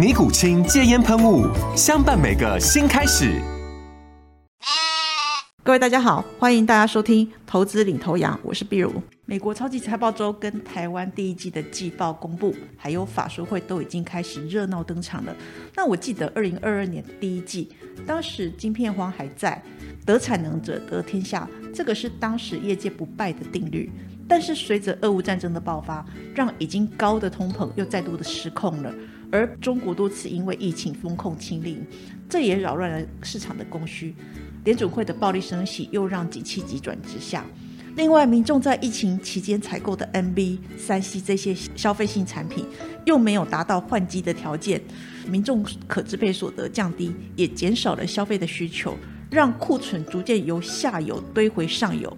尼古清戒烟喷雾，相伴每个新开始。各位大家好，欢迎大家收听《投资领头羊》，我是碧如。美国超级财报周跟台湾第一季的季报公布，还有法说会都已经开始热闹登场了。那我记得二零二二年第一季，当时晶片荒还在，得产能者得天下，这个是当时业界不败的定律。但是随着俄乌战争的爆发，让已经高的通膨又再度的失控了。而中国多次因为疫情风控清零，这也扰乱了市场的供需。联准会的暴力升息又让景气急转直下。另外，民众在疫情期间采购的 NB、三 C 这些消费性产品又没有达到换机的条件，民众可支配所得降低，也减少了消费的需求，让库存逐渐由下游堆回上游，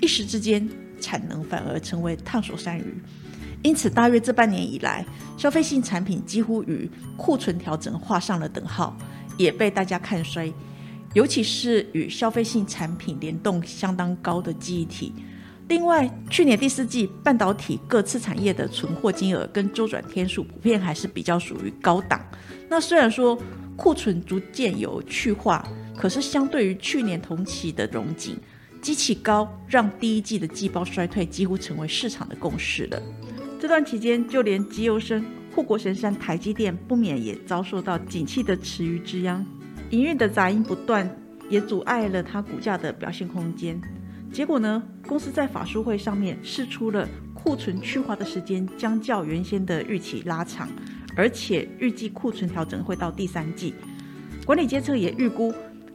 一时之间产能反而成为烫手山芋。因此，大约这半年以来，消费性产品几乎与库存调整画上了等号，也被大家看衰。尤其是与消费性产品联动相当高的记忆体。另外，去年第四季半导体各次产业的存货金额跟周转天数普遍还是比较属于高档。那虽然说库存逐渐有去化，可是相对于去年同期的融景，机器高让第一季的季报衰退几乎成为市场的共识了。这段期间，就连机油生、护国神山台积电不免也遭受到景气的池鱼之殃，营运的杂音不断，也阻碍了它股价的表现空间。结果呢，公司在法术会上面试出了库存去化的时间将较原先的预期拉长，而且预计库存调整会到第三季。管理阶层也预估，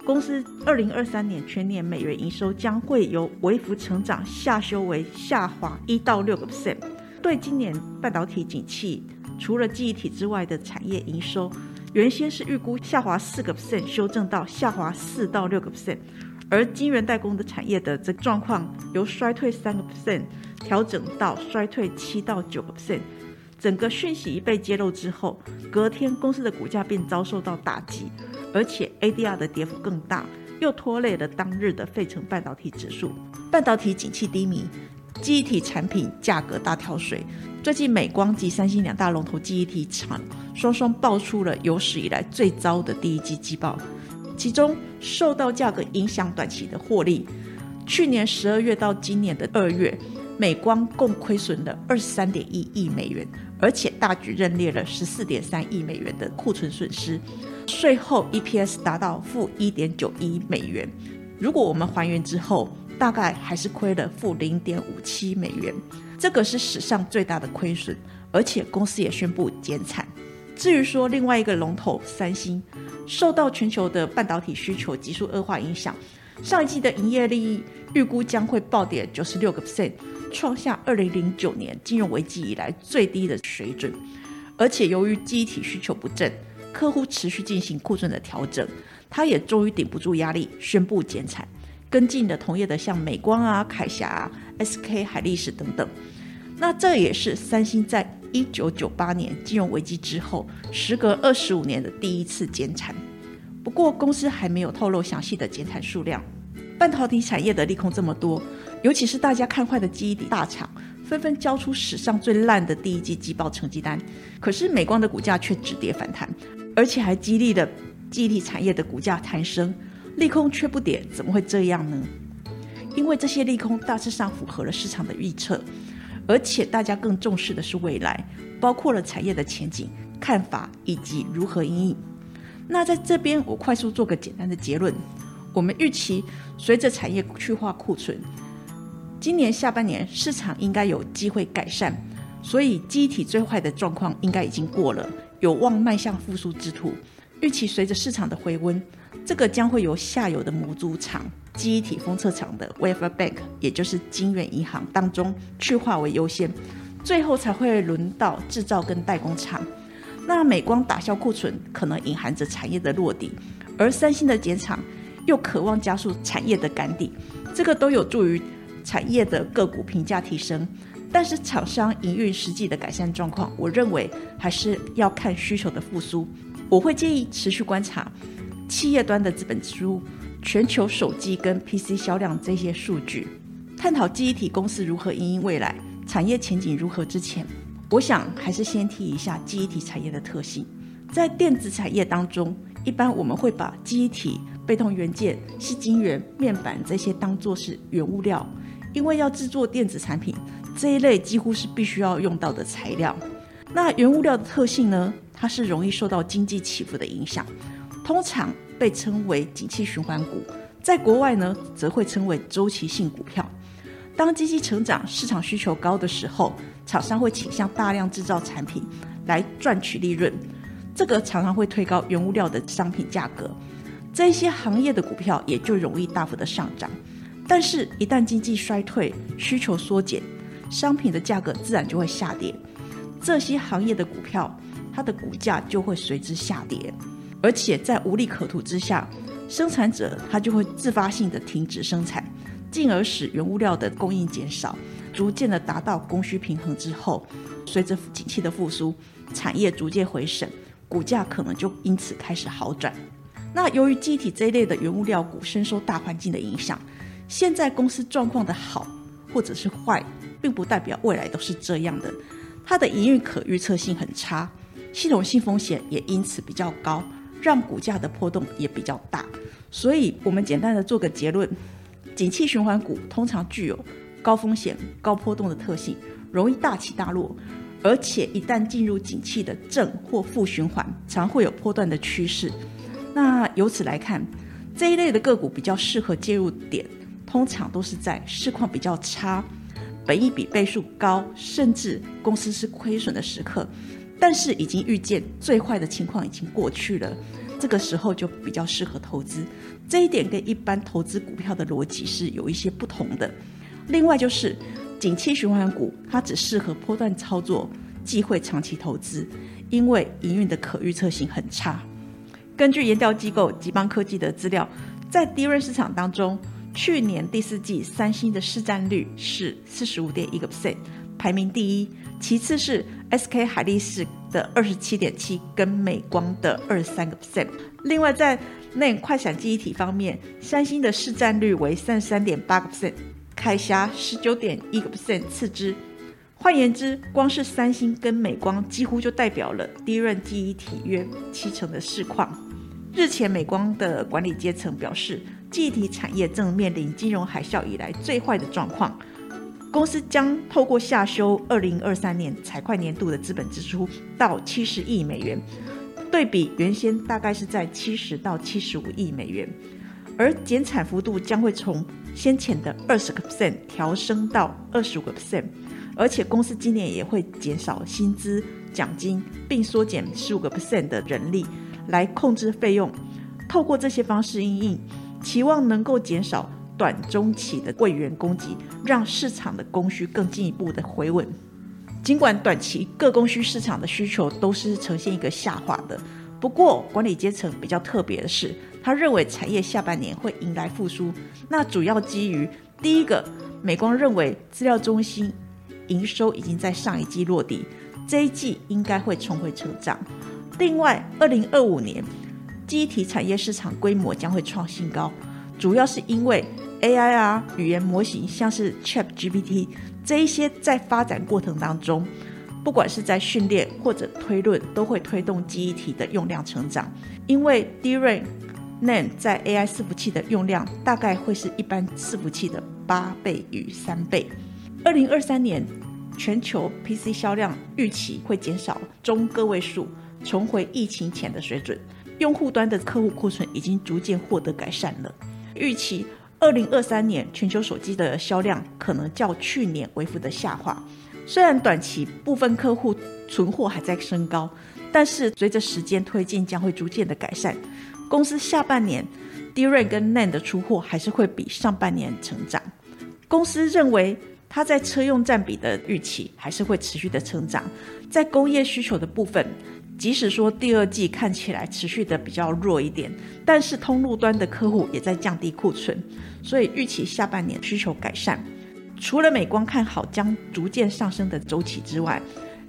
公司二零二三年全年美元营收将会由微幅成长下修为下滑一到六个 percent。对今年半导体景气，除了记忆体之外的产业营收，原先是预估下滑四个 percent，修正到下滑四到六个 percent，而晶圆代工的产业的这状况由衰退三个 percent 调整到衰退七到九个 percent。整个讯息一被揭露之后，隔天公司的股价便遭受到打击，而且 ADR 的跌幅更大，又拖累了当日的费城半导体指数。半导体景气低迷。记忆体产品价格大跳水，最近美光及三星两大龙头记忆体厂双双爆出了有史以来最糟的第一季季报，其中受到价格影响短期的获利，去年十二月到今年的二月，美光共亏损了二十三点一亿美元，而且大举认列了十四点三亿美元的库存损失，税后 EPS 达到负一点九一美元，如果我们还原之后。大概还是亏了负零点五七美元，这个是史上最大的亏损，而且公司也宣布减产。至于说另外一个龙头三星，受到全球的半导体需求急速恶化影响，上一季的营业利益预估将会暴跌九十六个 percent，创下二零零九年金融危机以来最低的水准。而且由于机体需求不振，客户持续进行库存的调整，它也终于顶不住压力，宣布减产。跟进的同业的像美光啊、凯霞啊、SK 海力士等等，那这也是三星在一九九八年金融危机之后，时隔二十五年的第一次减产。不过公司还没有透露详细的减产数量。半导体产业的利空这么多，尤其是大家看坏的记忆体大厂，纷纷交出史上最烂的第一季季报成绩单。可是美光的股价却止跌反弹，而且还激励了记忆体产业的股价攀升。利空却不跌，怎么会这样呢？因为这些利空大致上符合了市场的预测，而且大家更重视的是未来，包括了产业的前景看法以及如何应应。那在这边，我快速做个简单的结论：我们预期随着产业去化库存，今年下半年市场应该有机会改善，所以机体最坏的状况应该已经过了，有望迈向复苏之途。预期随着市场的回温，这个将会由下游的模组厂、记忆体封测厂的 Wafer Bank，也就是晶圆银行当中去化为优先，最后才会轮到制造跟代工厂。那美光打消库存，可能隐含着产业的落底，而三星的减产又渴望加速产业的赶底，这个都有助于产业的个股评价提升。但是厂商营运实际的改善状况，我认为还是要看需求的复苏。我会建议持续观察企业端的资本支出、全球手机跟 PC 销量这些数据，探讨记忆体公司如何营运未来、产业前景如何之前，我想还是先提一下记忆体产业的特性。在电子产业当中，一般我们会把记忆体、被动元件、细晶圆、面板这些当作是原物料，因为要制作电子产品，这一类几乎是必须要用到的材料。那原物料的特性呢？它是容易受到经济起伏的影响，通常被称为景气循环股。在国外呢，则会称为周期性股票。当经济成长、市场需求高的时候，厂商会倾向大量制造产品来赚取利润，这个常常会推高原物料的商品价格。这些行业的股票也就容易大幅的上涨。但是，一旦经济衰退、需求缩减，商品的价格自然就会下跌。这些行业的股票。它的股价就会随之下跌，而且在无利可图之下，生产者他就会自发性的停止生产，进而使原物料的供应减少，逐渐的达到供需平衡之后，随着景气的复苏，产业逐渐回升，股价可能就因此开始好转。那由于机体这一类的原物料股深受大环境的影响，现在公司状况的好或者是坏，并不代表未来都是这样的，它的营运可预测性很差。系统性风险也因此比较高，让股价的波动也比较大。所以，我们简单的做个结论：，景气循环股通常具有高风险、高波动的特性，容易大起大落，而且一旦进入景气的正或负循环，常会有波段的趋势。那由此来看，这一类的个股比较适合介入点，通常都是在市况比较差、本益比倍数高，甚至公司是亏损的时刻。但是已经预见最坏的情况已经过去了，这个时候就比较适合投资。这一点跟一般投资股票的逻辑是有一些不同的。另外就是，景气循环股它只适合波段操作，忌讳长期投资，因为营运的可预测性很差。根据研调机构吉邦科技的资料，在低润市场当中，去年第四季三星的市占率是四十五点一个 percent，排名第一。其次是 SK 海力士的二十七点七，跟美光的二十三个 percent。另外，在内快闪记忆体方面，三星的市占率为三十三点八个 percent，凯霞十九点一个 percent 次之。换言之，光是三星跟美光几乎就代表了低润记忆体约七成的市况。日前，美光的管理阶层表示，记忆体产业正面临金融海啸以来最坏的状况。公司将透过下修二零二三年财会年度的资本支出到七十亿美元，对比原先大概是在七十到七十五亿美元，而减产幅度将会从先前的二十个 percent 调升到二十五个 percent，而且公司今年也会减少薪资奖金，并缩减十五个 percent 的人力来控制费用，透过这些方式应应，期望能够减少。短中期的柜员供给，让市场的供需更进一步的回稳。尽管短期各供需市场的需求都是呈现一个下滑的，不过管理阶层比较特别的是，他认为产业下半年会迎来复苏。那主要基于第一个，美光认为资料中心营收已经在上一季落地，这一季应该会重回成长。另外，二零二五年机体产业市场规模将会创新高，主要是因为。AI 啊，语言模型像是 ChatGPT 这一些，在发展过程当中，不管是在训练或者推论，都会推动记忆体的用量成长。因为 DRAM、NAND 在 AI 伺服器的用量大概会是一般伺服器的八倍与三倍。二零二三年全球 PC 销量预期会减少中个位数，重回疫情前的水准。用户端的客户库存已经逐渐获得改善了。预期二零二三年全球手机的销量可能较去年微幅的下滑。虽然短期部分客户存货还在升高，但是随着时间推进，将会逐渐的改善。公司下半年 DRAM 跟 NAND 的出货还是会比上半年成长。公司认为，它在车用占比的预期还是会持续的成长。在工业需求的部分，即使说第二季看起来持续的比较弱一点，但是通路端的客户也在降低库存，所以预期下半年需求改善。除了美光看好将逐渐上升的周期之外，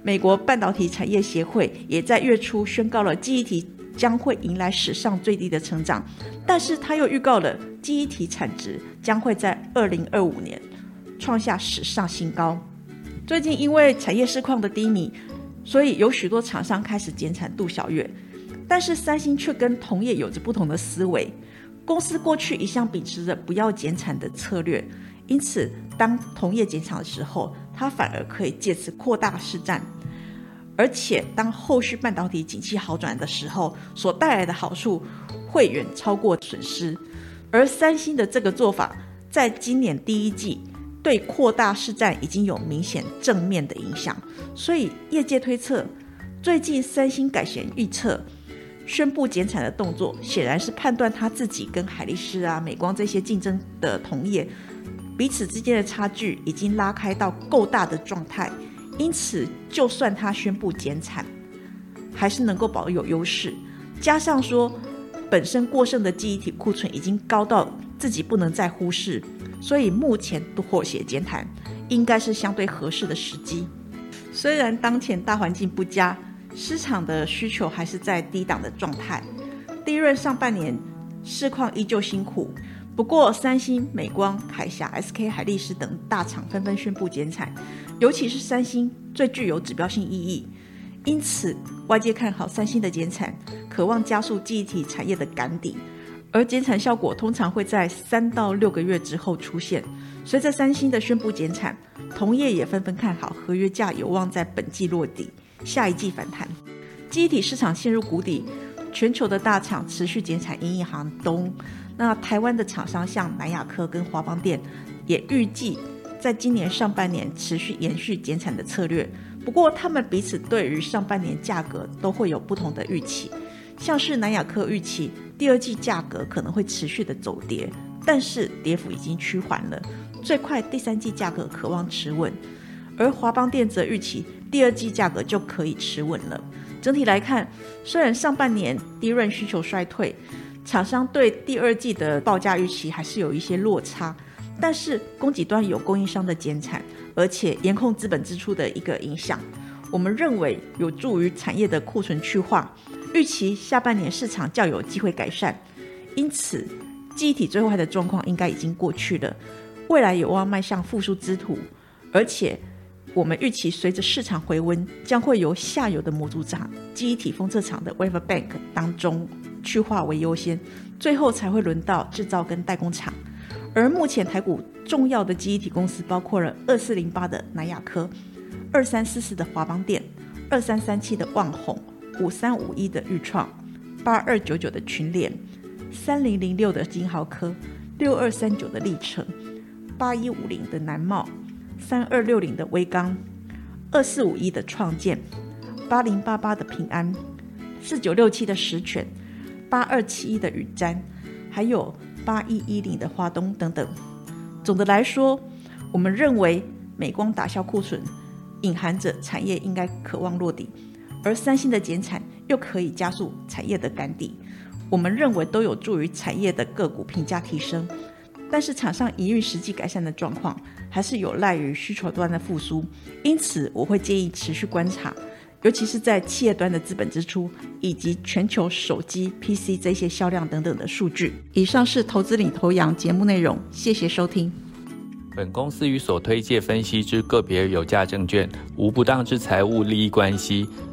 美国半导体产业协会也在月初宣告了记忆体将会迎来史上最低的成长，但是他又预告了记忆体产值将会在二零二五年创下史上新高。最近因为产业市况的低迷，所以有许多厂商开始减产度小月，但是三星却跟同业有着不同的思维。公司过去一向秉持着不要减产的策略。因此，当同业减产的时候，它反而可以借此扩大市占，而且当后续半导体景气好转的时候，所带来的好处会远超过损失。而三星的这个做法，在今年第一季对扩大市占已经有明显正面的影响，所以业界推测，最近三星改弦预测，宣布减产的动作，显然是判断他自己跟海力士啊、美光这些竞争的同业。彼此之间的差距已经拉开到够大的状态，因此就算他宣布减产，还是能够保有优势。加上说，本身过剩的记忆体库存已经高到自己不能再忽视，所以目前妥协减产应该是相对合适的时机。虽然当前大环境不佳，市场的需求还是在低档的状态，利润上半年市况依旧辛苦。不过，三星、美光、凯霞、SK 海力士等大厂纷纷宣布减产，尤其是三星最具有指标性意义。因此，外界看好三星的减产，渴望加速记忆体产业的赶底。而减产效果通常会在三到六个月之后出现。随着三星的宣布减产，同业也纷纷看好合约价有望在本季落底，下一季反弹。记忆体市场陷入谷底，全球的大厂持续减产，因一行东。那台湾的厂商像南亚科跟华邦电，也预计在今年上半年持续延续减产的策略。不过，他们彼此对于上半年价格都会有不同的预期。像是南亚科预期第二季价格可能会持续的走跌，但是跌幅已经趋缓了，最快第三季价格渴望持稳。而华邦电则预期第二季价格就可以持稳了。整体来看，虽然上半年低润需求衰退。厂商对第二季的报价预期还是有一些落差，但是供给端有供应商的减产，而且严控资本支出的一个影响，我们认为有助于产业的库存去化，预期下半年市场较有机会改善，因此记忆体最坏的状况应该已经过去了，未来有望迈向复苏之途，而且我们预期随着市场回温，将会由下游的模组厂、记忆体封测厂的 Wafer Bank 当中。去化为优先，最后才会轮到制造跟代工厂。而目前台股重要的记忆体公司包括了二四零八的南亚科、二三四四的华邦电、二三三七的旺宏、五三五一的裕创、八二九九的群联、三零零六的金豪科、六二三九的历程、八一五零的南茂、三二六零的威刚、二四五一的创建、八零八八的平安、四九六七的实权。八二七一的宇瞻，还有八一一零的华东等等。总的来说，我们认为美光打消库存，隐含着产业应该渴望落底，而三星的减产又可以加速产业的赶底。我们认为都有助于产业的个股评价提升。但是厂商营运实际改善的状况，还是有赖于需求端的复苏。因此，我会建议持续观察。尤其是在企业端的资本支出，以及全球手机、PC 这些销量等等的数据。以上是投资领头羊节目内容，谢谢收听。本公司与所推介分析之个别有价证券无不当之财务利益关系。